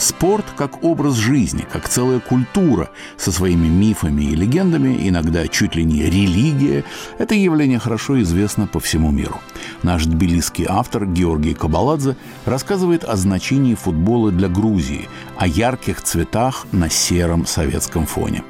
Спорт как образ жизни, как целая культура со своими мифами и легендами, иногда чуть ли не религия, это явление хорошо известно по всему миру. Наш тбилисский автор Георгий Кабаладзе рассказывает о значении футбола для Грузии, о ярких цветах на сером советском фоне.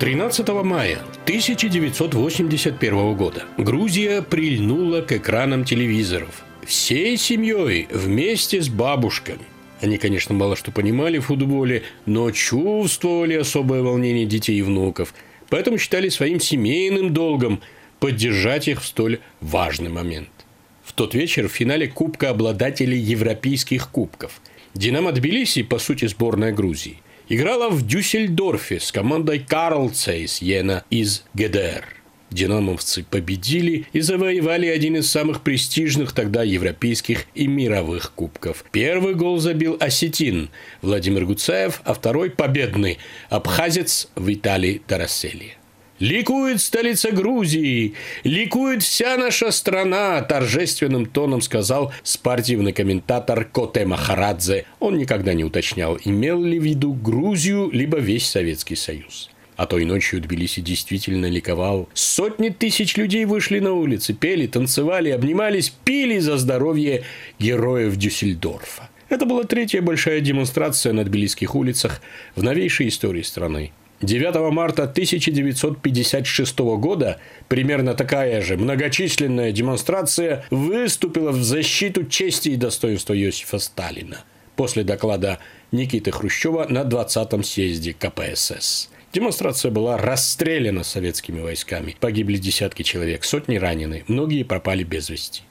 13 мая 1981 года Грузия прильнула к экранам телевизоров. Всей семьей вместе с бабушками. Они, конечно, мало что понимали в футболе, но чувствовали особое волнение детей и внуков, поэтому считали своим семейным долгом поддержать их в столь важный момент. В тот вечер в финале Кубка обладателей европейских кубков «Динамо Тбилиси», по сути, сборная Грузии, играла в Дюссельдорфе с командой Карлцейс Йена из ГДР. Динамовцы победили и завоевали один из самых престижных тогда европейских и мировых кубков. Первый гол забил осетин Владимир Гуцаев, а второй победный абхазец Виталий Тарасели. Ликует столица Грузии, ликует вся наша страна, торжественным тоном сказал спортивный комментатор Коте Махарадзе. Он никогда не уточнял, имел ли в виду Грузию, либо весь Советский Союз. А той ночью Тбилиси действительно ликовал. Сотни тысяч людей вышли на улицы, пели, танцевали, обнимались, пили за здоровье героев Дюссельдорфа. Это была третья большая демонстрация на тбилисских улицах в новейшей истории страны. 9 марта 1956 года примерно такая же многочисленная демонстрация выступила в защиту чести и достоинства Иосифа Сталина после доклада Никиты Хрущева на 20-м съезде КПСС. Демонстрация была расстреляна советскими войсками. Погибли десятки человек, сотни ранены, многие пропали без вести.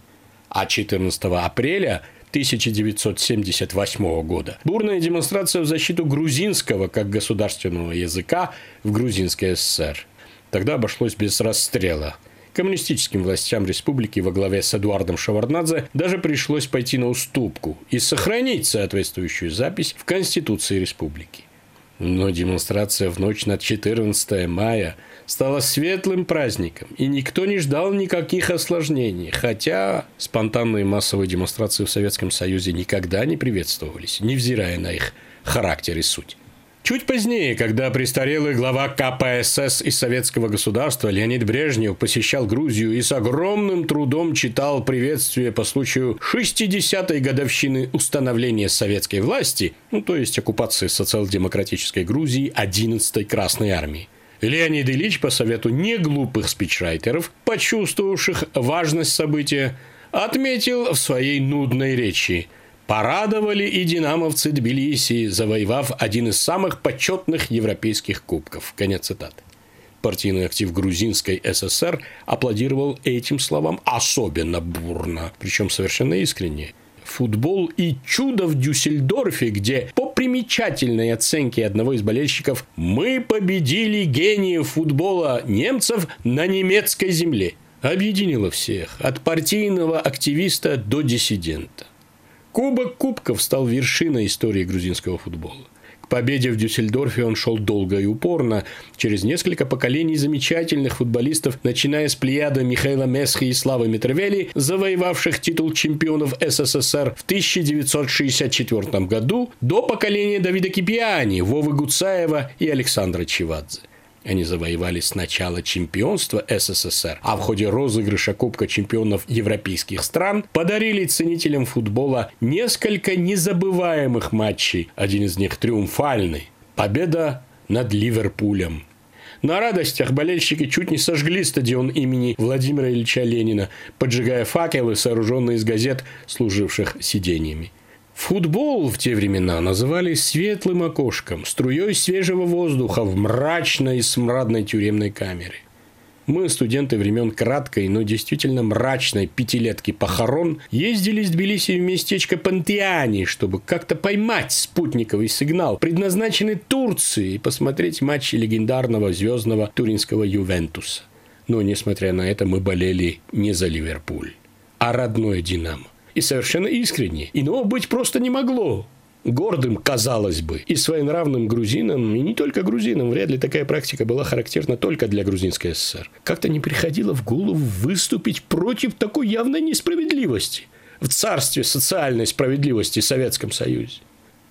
А 14 апреля 1978 года. Бурная демонстрация в защиту грузинского как государственного языка в Грузинской ССР. Тогда обошлось без расстрела. Коммунистическим властям республики во главе с Эдуардом Шаварнадзе даже пришлось пойти на уступку и сохранить соответствующую запись в Конституции республики. Но демонстрация в ночь на 14 мая стала светлым праздником, и никто не ждал никаких осложнений, хотя спонтанные массовые демонстрации в Советском Союзе никогда не приветствовались, невзирая на их характер и суть. Чуть позднее, когда престарелый глава КПСС из советского государства Леонид Брежнев посещал Грузию и с огромным трудом читал приветствие по случаю 60-й годовщины установления советской власти, ну то есть оккупации социал-демократической Грузии 11-й Красной Армии, Леонид Ильич по совету неглупых спичрайтеров, почувствовавших важность события, отметил в своей нудной речи – Порадовали и динамовцы Тбилиси, завоевав один из самых почетных европейских кубков. Конец цитаты. Партийный актив грузинской ССР аплодировал этим словам особенно бурно, причем совершенно искренне. Футбол и чудо в Дюссельдорфе, где по примечательной оценке одного из болельщиков мы победили гениев футбола немцев на немецкой земле. Объединило всех, от партийного активиста до диссидента. Кубок кубков стал вершиной истории грузинского футбола. К победе в Дюссельдорфе он шел долго и упорно, через несколько поколений замечательных футболистов, начиная с плеяда Михаила Месхи и Славы Митревели, завоевавших титул чемпионов СССР в 1964 году, до поколения Давида Кипиани, Вовы Гуцаева и Александра Чевадзе. Они завоевали сначала чемпионство СССР, а в ходе розыгрыша Кубка чемпионов европейских стран подарили ценителям футбола несколько незабываемых матчей. Один из них триумфальный. Победа над Ливерпулем. На радостях болельщики чуть не сожгли стадион имени Владимира Ильича Ленина, поджигая факелы, сооруженные из газет, служивших сидениями. Футбол в те времена называли светлым окошком, струей свежего воздуха в мрачной и смрадной тюремной камере. Мы, студенты времен краткой, но действительно мрачной пятилетки похорон, ездили из Тбилиси в местечко Пантиани, чтобы как-то поймать спутниковый сигнал, предназначенный Турции, и посмотреть матчи легендарного звездного туринского Ювентуса. Но, несмотря на это, мы болели не за Ливерпуль, а родной «Динамо» и совершенно искренне. Иного быть просто не могло. гордым, казалось бы, и своенравным грузинам, и не только грузинам, вряд ли такая практика была характерна только для Грузинской ССР, как-то не приходило в голову выступить против такой явной несправедливости в царстве социальной справедливости в Советском Союзе.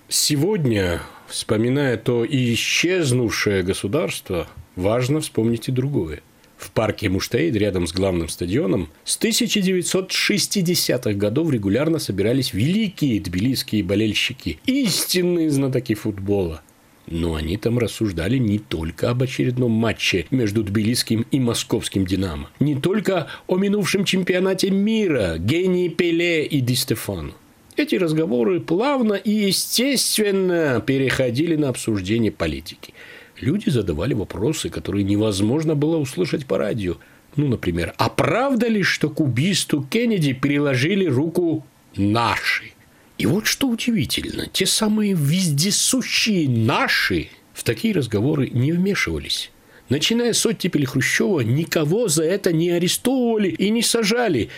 Сегодня, вспоминая то исчезнувшее государство, важно вспомнить и другое – в парке Муштейд рядом с главным стадионом с 1960-х годов регулярно собирались великие тбилисские болельщики, истинные знатоки футбола. Но они там рассуждали не только об очередном матче между Тбилисским и Московским «Динамо», не только о минувшем чемпионате мира, гении Пеле и Ди Стефану. Эти разговоры плавно и естественно переходили на обсуждение политики – люди задавали вопросы, которые невозможно было услышать по радио. Ну, например, а правда ли, что к убийству Кеннеди приложили руку наши? И вот что удивительно, те самые вездесущие наши в такие разговоры не вмешивались. Начиная с оттепели Хрущева, никого за это не арестовывали и не сажали.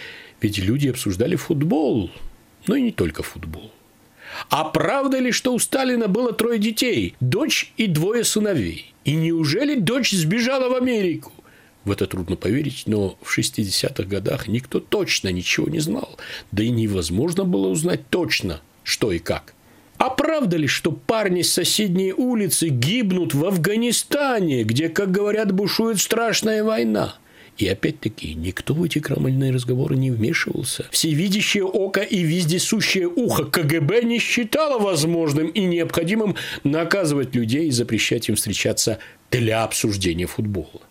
Ведь люди обсуждали футбол, но и не только футбол. А правда ли, что у Сталина было трое детей, дочь и двое сыновей? И неужели дочь сбежала в Америку? В это трудно поверить, но в 60-х годах никто точно ничего не знал. Да и невозможно было узнать точно, что и как. А правда ли, что парни с соседней улицы гибнут в Афганистане, где, как говорят, бушует страшная война? И опять-таки никто в эти крамольные разговоры не вмешивался. Всевидящее око и вездесущее ухо КГБ не считало возможным и необходимым наказывать людей и запрещать им встречаться для обсуждения футбола.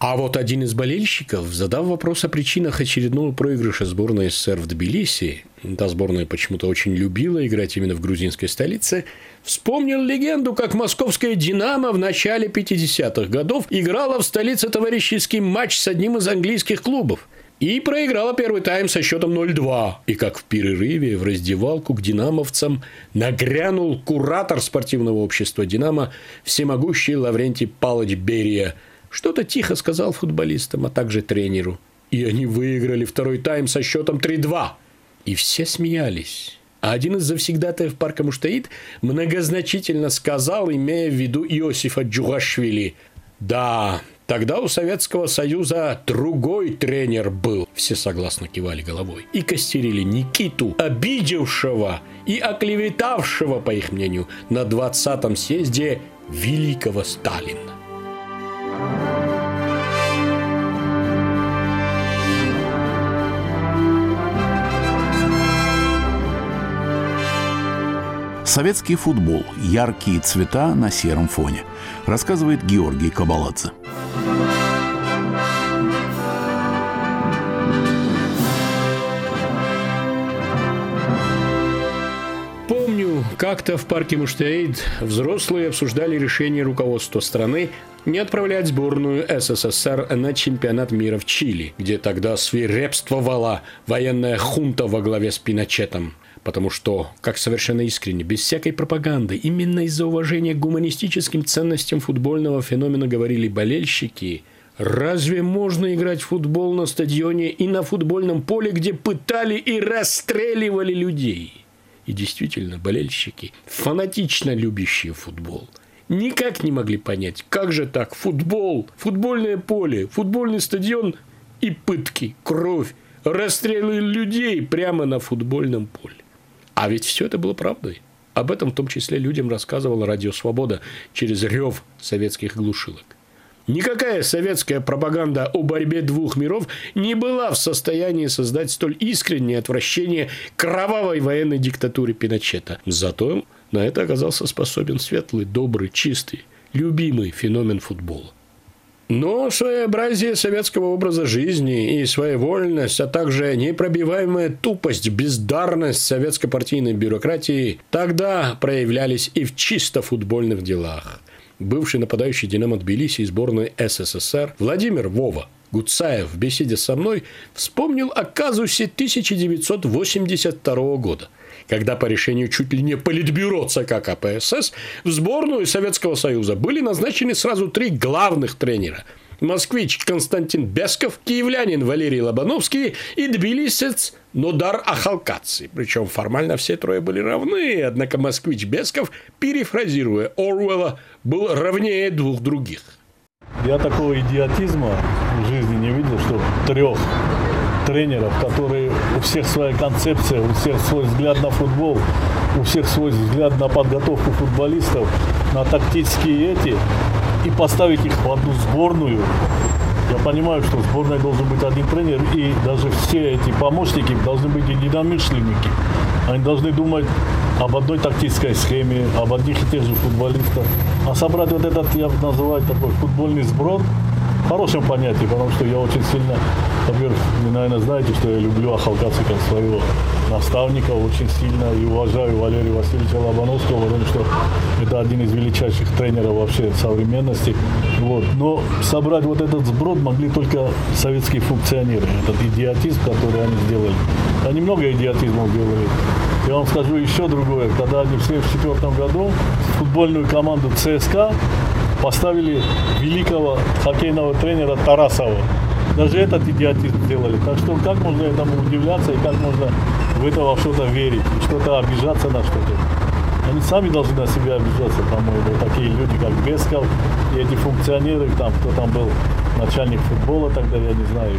А вот один из болельщиков, задав вопрос о причинах очередного проигрыша сборной СССР в Тбилиси, та сборная почему-то очень любила играть именно в грузинской столице, вспомнил легенду, как московская «Динамо» в начале 50-х годов играла в столице товарищеский матч с одним из английских клубов – и проиграла первый тайм со счетом 0-2. И как в перерыве в раздевалку к динамовцам нагрянул куратор спортивного общества «Динамо» всемогущий Лаврентий Палыч Берия – что-то тихо сказал футболистам, а также тренеру. И они выиграли второй тайм со счетом 3-2. И все смеялись. А один из завсегдатаев парка Муштаид многозначительно сказал, имея в виду Иосифа Джугашвили, «Да, тогда у Советского Союза другой тренер был». Все согласно кивали головой. И костерили Никиту, обидевшего и оклеветавшего, по их мнению, на 20-м съезде великого Сталина. Советский футбол. Яркие цвета на сером фоне. Рассказывает Георгий Кабаладзе. Помню, как-то в парке Муштаид взрослые обсуждали решение руководства страны не отправлять сборную СССР на чемпионат мира в Чили, где тогда свирепствовала военная хунта во главе с Пиночетом – Потому что, как совершенно искренне, без всякой пропаганды, именно из-за уважения к гуманистическим ценностям футбольного феномена говорили болельщики, разве можно играть в футбол на стадионе и на футбольном поле, где пытали и расстреливали людей? И действительно, болельщики, фанатично любящие футбол, никак не могли понять, как же так, футбол, футбольное поле, футбольный стадион и пытки, кровь, расстрелы людей прямо на футбольном поле. А ведь все это было правдой. Об этом в том числе людям рассказывала Радио Свобода через рев советских глушилок. Никакая советская пропаганда о борьбе двух миров не была в состоянии создать столь искреннее отвращение кровавой военной диктатуре Пиночета. Зато на это оказался способен светлый, добрый, чистый, любимый феномен футбола. Но своеобразие советского образа жизни и своевольность, а также непробиваемая тупость, бездарность советской партийной бюрократии тогда проявлялись и в чисто футбольных делах. Бывший нападающий «Динамо Тбилиси» и сборной СССР Владимир Вова Гуцаев в беседе со мной вспомнил о казусе 1982 года – когда по решению чуть ли не Политбюро ЦК КПСС в сборную Советского Союза были назначены сразу три главных тренера. москвич Константин Бесков, киевлянин Валерий Лобановский и тбилисец Нодар Ахалкаци. Причем формально все трое были равны, однако москвич Бесков, перефразируя Оруэлла, был равнее двух других. Я такого идиотизма в жизни не видел, что трех тренеров, которые у всех своя концепция, у всех свой взгляд на футбол, у всех свой взгляд на подготовку футболистов, на тактические эти, и поставить их в одну сборную. Я понимаю, что в сборной должен быть один тренер, и даже все эти помощники должны быть единомышленники. Они должны думать об одной тактической схеме, об одних и тех же футболистах. А собрать вот этот, я называю такой футбольный сброд, в хорошем понятии, потому что я очень сильно, во-первых, вы, наверное, знаете, что я люблю Ахалкаса как своего наставника очень сильно и уважаю Валерия Васильевича Лобановского, потому что это один из величайших тренеров вообще современности. Вот. Но собрать вот этот сброд могли только советские функционеры, этот идиотизм, который они сделали. Они много идиотизмов делали. Я вам скажу еще другое. Когда они в 1974 году футбольную команду ЦСКА поставили великого хоккейного тренера Тарасова. Даже этот идиотизм сделали. Так что как можно этому удивляться и как можно в это во что-то верить, что-то обижаться на что-то. Они сами должны на себя обижаться, по-моему, такие люди, как Бесков, и эти функционеры, там, кто там был начальник футбола тогда, я не знаю,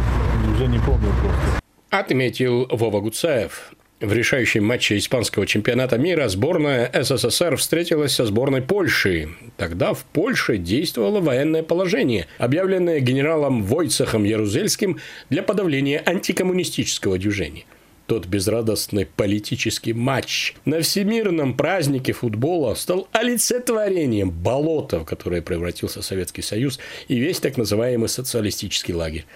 уже не помню просто. Отметил Вова Гуцаев. В решающем матче испанского чемпионата мира сборная СССР встретилась со сборной Польши. Тогда в Польше действовало военное положение, объявленное генералом Войцехом Ярузельским для подавления антикоммунистического движения тот безрадостный политический матч на всемирном празднике футбола стал олицетворением болота, в которое превратился Советский Союз и весь так называемый социалистический лагерь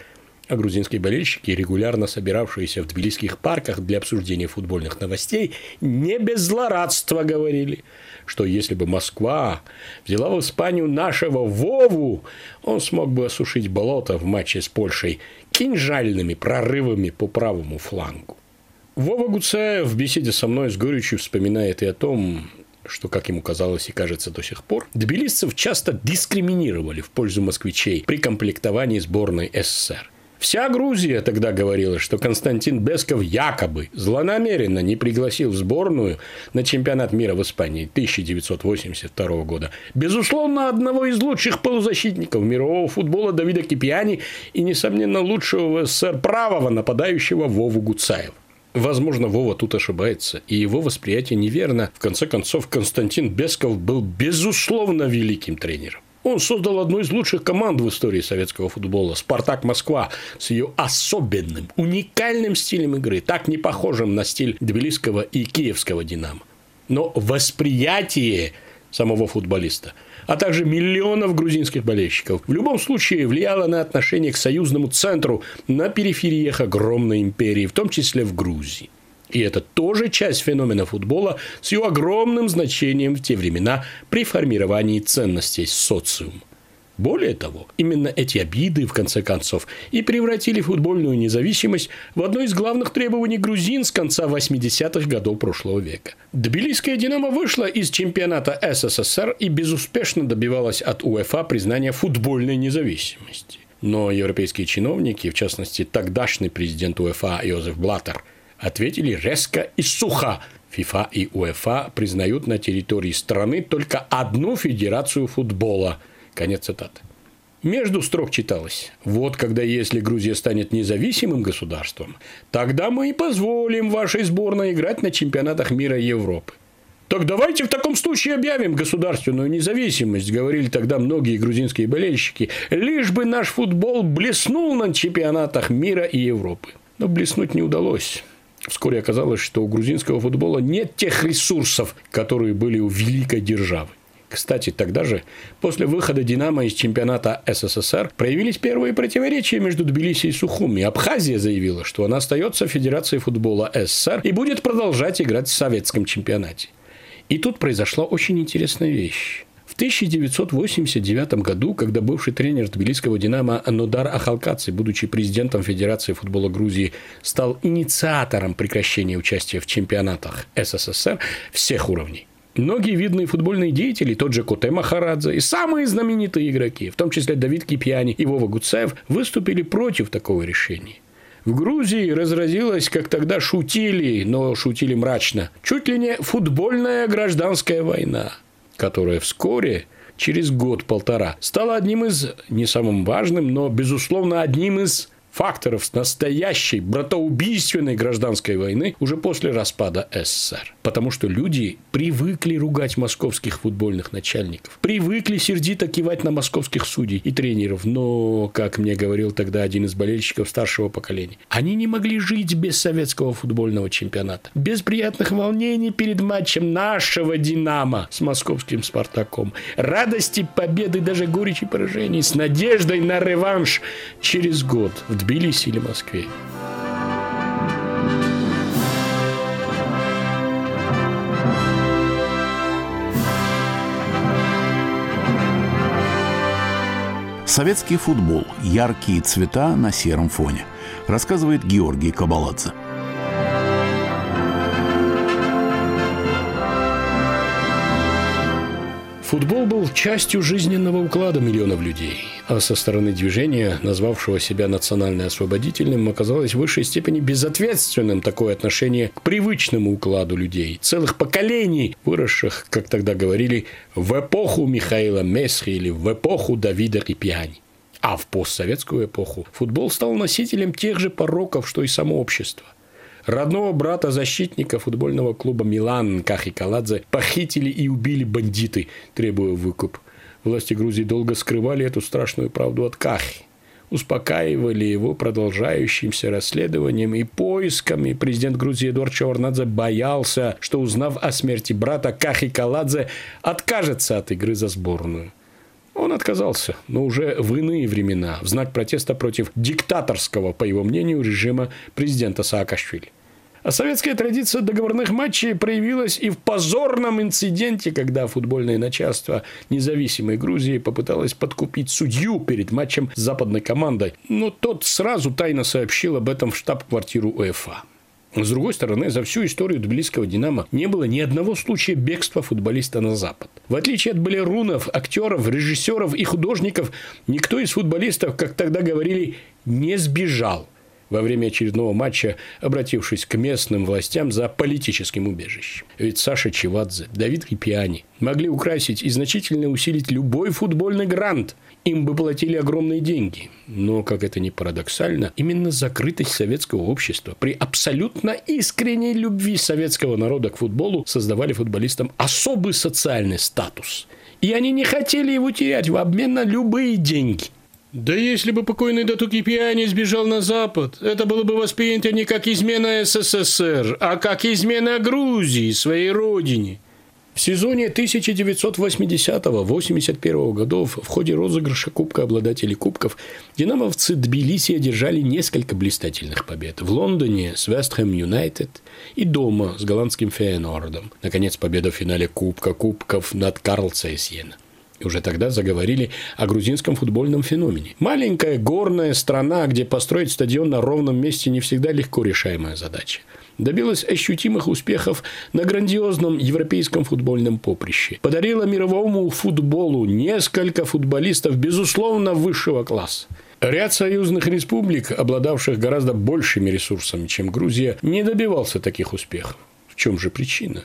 а грузинские болельщики, регулярно собиравшиеся в тбилисских парках для обсуждения футбольных новостей, не без злорадства говорили, что если бы Москва взяла в Испанию нашего Вову, он смог бы осушить болото в матче с Польшей кинжальными прорывами по правому флангу. Вова Гуцаев в беседе со мной с горечью вспоминает и о том, что, как ему казалось и кажется до сих пор, тбилисцев часто дискриминировали в пользу москвичей при комплектовании сборной СССР. Вся Грузия тогда говорила, что Константин Бесков якобы злонамеренно не пригласил в сборную на чемпионат мира в Испании 1982 года. Безусловно, одного из лучших полузащитников мирового футбола Давида Кипиани и, несомненно, лучшего в СССР правого нападающего Вову Гуцаева. Возможно, Вова тут ошибается, и его восприятие неверно. В конце концов, Константин Бесков был, безусловно, великим тренером. Он создал одну из лучших команд в истории советского футбола – «Спартак Москва» с ее особенным, уникальным стилем игры, так не похожим на стиль тбилисского и киевского «Динамо». Но восприятие самого футболиста, а также миллионов грузинских болельщиков в любом случае влияло на отношение к союзному центру на перифериях огромной империи, в том числе в Грузии. И это тоже часть феномена футбола с его огромным значением в те времена при формировании ценностей социума. Более того, именно эти обиды, в конце концов, и превратили футбольную независимость в одно из главных требований грузин с конца 80-х годов прошлого века. Тбилисская «Динамо» вышла из чемпионата СССР и безуспешно добивалась от УЕФА признания футбольной независимости. Но европейские чиновники, в частности тогдашний президент УЕФА Йозеф Блаттер – ответили резко и сухо. ФИФА и УЕФА признают на территории страны только одну федерацию футбола. Конец цитаты. Между строк читалось. Вот когда если Грузия станет независимым государством, тогда мы и позволим вашей сборной играть на чемпионатах мира и Европы. Так давайте в таком случае объявим государственную независимость, говорили тогда многие грузинские болельщики, лишь бы наш футбол блеснул на чемпионатах мира и Европы. Но блеснуть не удалось. Вскоре оказалось, что у грузинского футбола нет тех ресурсов, которые были у великой державы. Кстати, тогда же, после выхода «Динамо» из чемпионата СССР, проявились первые противоречия между Тбилиси и Сухуми. Абхазия заявила, что она остается Федерацией футбола СССР и будет продолжать играть в советском чемпионате. И тут произошла очень интересная вещь. В 1989 году, когда бывший тренер тбилисского «Динамо» Нодар Ахалкаци, будучи президентом Федерации футбола Грузии, стал инициатором прекращения участия в чемпионатах СССР всех уровней, Многие видные футбольные деятели, тот же Коте Махарадзе и самые знаменитые игроки, в том числе Давид Кипьяни и Вова Гуцаев, выступили против такого решения. В Грузии разразилась, как тогда шутили, но шутили мрачно, чуть ли не футбольная гражданская война, которая вскоре через год-полтора стала одним из, не самым важным, но, безусловно, одним из факторов настоящей братоубийственной гражданской войны уже после распада СССР. Потому что люди привыкли ругать московских футбольных начальников, привыкли сердито кивать на московских судей и тренеров. Но, как мне говорил тогда один из болельщиков старшего поколения, они не могли жить без советского футбольного чемпионата, без приятных волнений перед матчем нашего «Динамо» с московским «Спартаком», радости победы, даже горечи поражений, с надеждой на реванш через год в Тбилиси или Москве. Советский футбол. Яркие цвета на сером фоне. Рассказывает Георгий Кабаладзе. Футбол был частью жизненного уклада миллионов людей, а со стороны движения, назвавшего себя национально-освободительным, оказалось в высшей степени безответственным такое отношение к привычному укладу людей, целых поколений, выросших, как тогда говорили, в эпоху Михаила Месхи или в эпоху Давида Рипьяни. А в постсоветскую эпоху футбол стал носителем тех же пороков, что и само общество – Родного брата защитника футбольного клуба «Милан» Кахи Каладзе похитили и убили бандиты, требуя выкуп. Власти Грузии долго скрывали эту страшную правду от Кахи успокаивали его продолжающимся расследованием и поисками. Президент Грузии Эдуард Чаварнадзе боялся, что, узнав о смерти брата, Кахи Каладзе откажется от игры за сборную. Он отказался, но уже в иные времена, в знак протеста против диктаторского, по его мнению, режима президента Саакашвили. А советская традиция договорных матчей проявилась и в позорном инциденте, когда футбольное начальство независимой Грузии попыталось подкупить судью перед матчем с западной командой. Но тот сразу тайно сообщил об этом в штаб-квартиру УЕФА. С другой стороны, за всю историю тбилисского «Динамо» не было ни одного случая бегства футболиста на Запад. В отличие от балерунов, актеров, режиссеров и художников, никто из футболистов, как тогда говорили, не сбежал во время очередного матча, обратившись к местным властям за политическим убежищем. Ведь Саша Чевадзе, Давид Рипиани могли украсить и значительно усилить любой футбольный грант. Им бы платили огромные деньги. Но, как это ни парадоксально, именно закрытость советского общества при абсолютно искренней любви советского народа к футболу создавали футболистам особый социальный статус. И они не хотели его терять в обмен на любые деньги. Да если бы покойный Дату Кипиани сбежал на Запад, это было бы воспринято не как измена СССР, а как измена Грузии, своей родине. В сезоне 1980-81 годов в ходе розыгрыша Кубка обладателей кубков динамовцы Тбилиси одержали несколько блистательных побед. В Лондоне с Вестхэм Юнайтед и дома с голландским Фейенордом. Наконец, победа в финале Кубка Кубков над Карлса Сьена. Уже тогда заговорили о грузинском футбольном феномене. Маленькая горная страна, где построить стадион на ровном месте не всегда легко решаемая задача. Добилась ощутимых успехов на грандиозном европейском футбольном поприще. Подарила мировому футболу несколько футболистов, безусловно, высшего класса. Ряд союзных республик, обладавших гораздо большими ресурсами, чем Грузия, не добивался таких успехов. В чем же причина?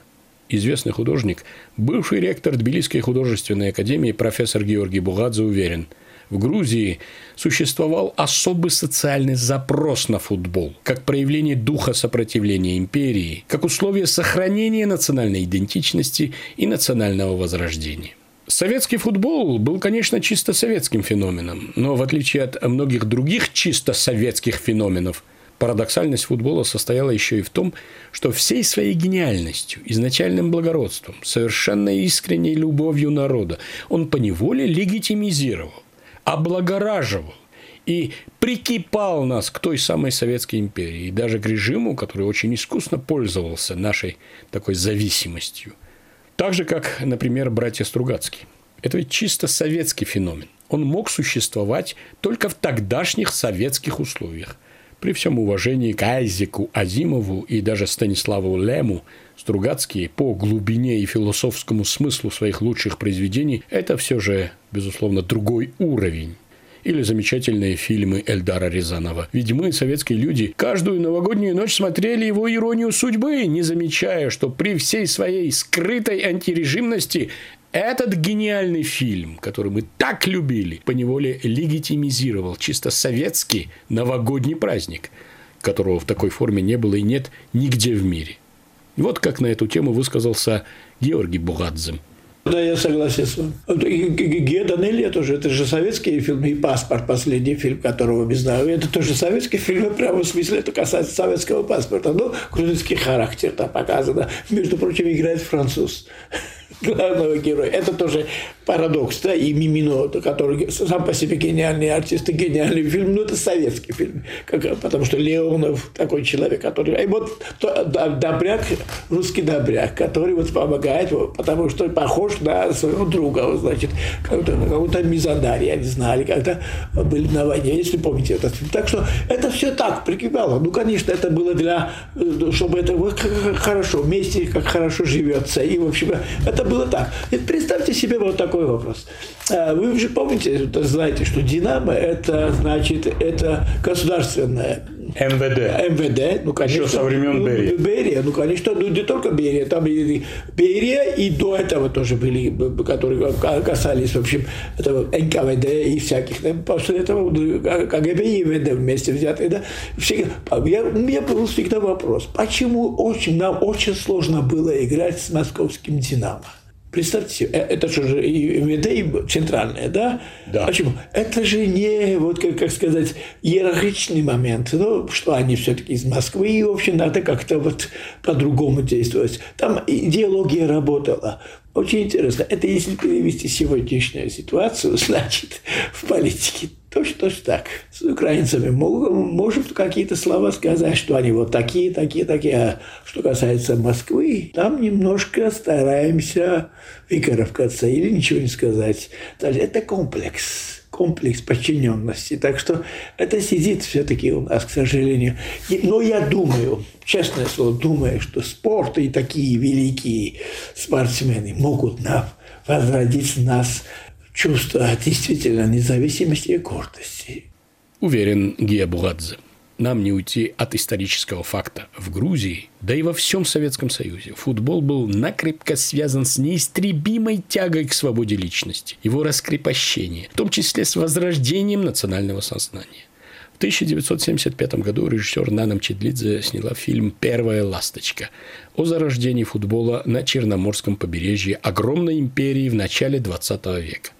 Известный художник, бывший ректор Тбилисской художественной академии профессор Георгий Бугадзе уверен, в Грузии существовал особый социальный запрос на футбол, как проявление духа сопротивления империи, как условие сохранения национальной идентичности и национального возрождения. Советский футбол был, конечно, чисто советским феноменом, но в отличие от многих других чисто советских феноменов – Парадоксальность футбола состояла еще и в том, что всей своей гениальностью, изначальным благородством, совершенно искренней любовью народа он поневоле легитимизировал, облагораживал и прикипал нас к той самой Советской империи, и даже к режиму, который очень искусно пользовался нашей такой зависимостью. Так же, как, например, братья Стругацкие. Это ведь чисто советский феномен. Он мог существовать только в тогдашних советских условиях – при всем уважении к Айзеку Азимову и даже Станиславу Лему, Стругацкие по глубине и философскому смыслу своих лучших произведений – это все же, безусловно, другой уровень или замечательные фильмы Эльдара Рязанова. Ведь мы, советские люди, каждую новогоднюю ночь смотрели его «Иронию судьбы», не замечая, что при всей своей скрытой антирежимности этот гениальный фильм, который мы так любили, поневоле легитимизировал чисто советский новогодний праздник, которого в такой форме не было и нет нигде в мире. Вот как на эту тему высказался Георгий Бугадзе. Да, я согласен с вами. Гео Данелия тоже, это же советский фильм, и «Паспорт», последний фильм, которого мы знаем. Это тоже советский фильм, прямо в смысле, это касается советского паспорта. Но грузинский характер там показано. Между прочим, играет француз главного героя. Это тоже парадокс, да, и Мимино, который сам по себе гениальный артист и гениальный фильм, но это советский фильм, как, потому что Леонов такой человек, который, и вот то, добряк, русский добряк, который вот помогает, потому что похож на своего друга, значит, как-то, какой-то мизандарь, я не знаю, когда были на войне, если помните этот фильм. Так что это все так прикипало. Ну, конечно, это было для, чтобы это было хорошо, вместе как хорошо живется. И, в общем, это было так. Представьте себе вот такой вопрос. А, вы уже помните, знаете, что «Динамо» – это, значит, это государственное МВД. МВД, ну, конечно. Еще со времен Берия. Берия, ну, конечно, ну, не только Берия, там и Берия, и до этого тоже были, которые касались, в общем, этого НКВД и всяких. После этого КГБ и МВД вместе взятые. Да? Всегда, я, у меня был всегда вопрос, почему очень, нам очень сложно было играть с московским «Динамо»? Представьте себе, э, это же и МВД, и центральное, да? Да. Почему? Это же не, вот как, как сказать, иерархичный момент, ну, что они все-таки из Москвы, и, в общем, надо как-то вот по-другому действовать. Там идеология работала. Очень интересно. Это если перевести сегодняшнюю ситуацию, значит, в политике Точно, точно так. С украинцами можем какие-то слова сказать, что они вот такие, такие, такие. А что касается Москвы, там немножко стараемся выкарабкаться или ничего не сказать. Это комплекс комплекс подчиненности. Так что это сидит все-таки у нас, к сожалению. Но я думаю, честное слово, думаю, что спорт и такие великие спортсмены могут нам возродить нас чувство действительно независимости и гордости. Уверен Гия Бугадзе. Нам не уйти от исторического факта. В Грузии, да и во всем Советском Союзе, футбол был накрепко связан с неистребимой тягой к свободе личности, его раскрепощение, в том числе с возрождением национального сознания. В 1975 году режиссер Нана Чедлидзе сняла фильм «Первая ласточка» о зарождении футбола на Черноморском побережье огромной империи в начале 20 века.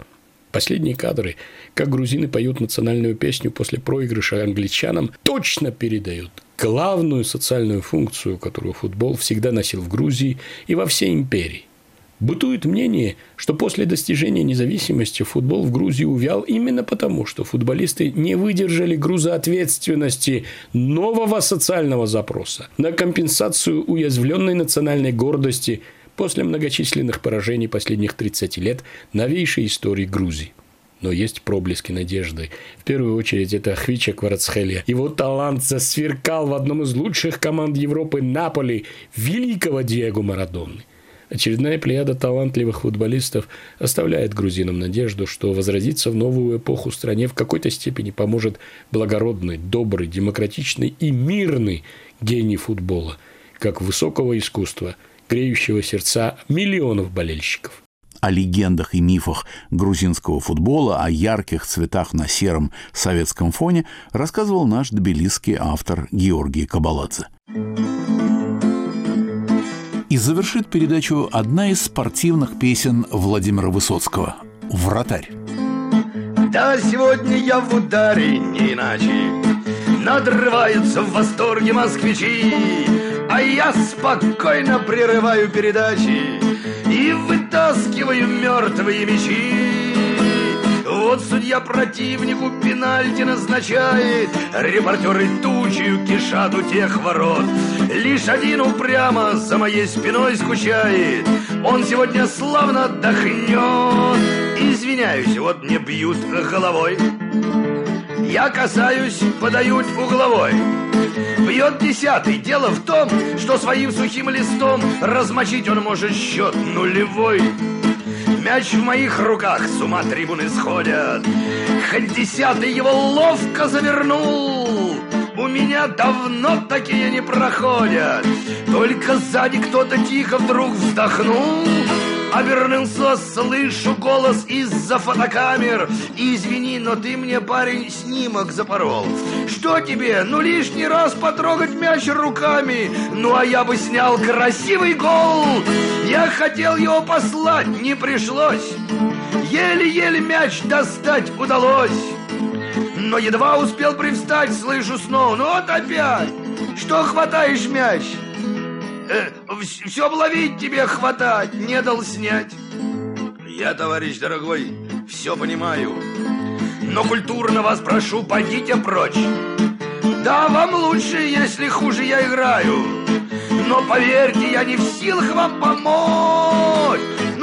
Последние кадры, как грузины поют национальную песню после проигрыша англичанам, точно передают главную социальную функцию, которую футбол всегда носил в Грузии и во всей империи. Бытует мнение, что после достижения независимости футбол в Грузии увял именно потому, что футболисты не выдержали груза ответственности нового социального запроса на компенсацию уязвленной национальной гордости – после многочисленных поражений последних 30 лет новейшей истории Грузии. Но есть проблески надежды. В первую очередь это Хвича Кварацхелия. Его талант засверкал в одном из лучших команд Европы Наполи, великого Диего Марадонны. Очередная плеяда талантливых футболистов оставляет грузинам надежду, что возродиться в новую эпоху стране в какой-то степени поможет благородный, добрый, демократичный и мирный гений футбола, как высокого искусства – греющего сердца миллионов болельщиков. О легендах и мифах грузинского футбола, о ярких цветах на сером советском фоне рассказывал наш тбилисский автор Георгий Кабаладзе. И завершит передачу одна из спортивных песен Владимира Высоцкого «Вратарь». Да, сегодня я в ударе, не иначе Надрываются в восторге москвичи. А я спокойно прерываю передачи И вытаскиваю мертвые мечи. Вот судья противнику пенальти назначает Репортеры тучью кишат у тех ворот. Лишь один упрямо за моей спиной скучает. Он сегодня славно отдохнет. Извиняюсь, вот мне бьют головой я касаюсь, подают угловой Бьет десятый. Дело в том, что своим сухим листом размочить он может счет нулевой. Мяч в моих руках, с ума трибуны сходят. Хоть десятый его ловко завернул. У меня давно такие не проходят. Только сзади кто-то тихо вдруг вздохнул. Обернулся, слышу голос из-за фотокамер Извини, но ты мне, парень, снимок запорол. Что тебе, ну лишний раз потрогать мяч руками. Ну а я бы снял красивый гол. Я хотел его послать, не пришлось. Еле-еле мяч достать удалось. Но едва успел привстать, слышу снова, ну вот опять, что хватаешь мяч? Э, все обловить тебе хватать, не дал снять. Я, товарищ дорогой, все понимаю, но культурно вас прошу, пойдите прочь. Да, вам лучше, если хуже я играю, но поверьте, я не в силах вам помочь.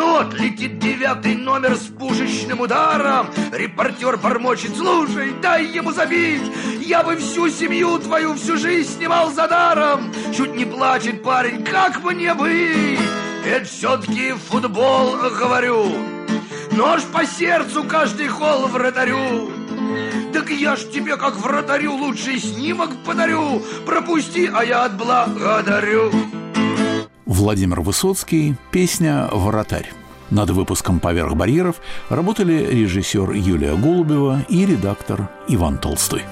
Вот, летит девятый номер с пушечным ударом. Репортер бормочет, слушай, дай ему забить. Я бы всю семью твою всю жизнь снимал за даром. Чуть не плачет парень, как мне быть? Это все-таки футбол, говорю. Нож по сердцу каждый холл вратарю. Так я ж тебе, как вратарю, лучший снимок подарю. Пропусти, а я отблагодарю. Владимир Высоцкий, песня «Вратарь». Над выпуском «Поверх барьеров» работали режиссер Юлия Голубева и редактор Иван Толстой.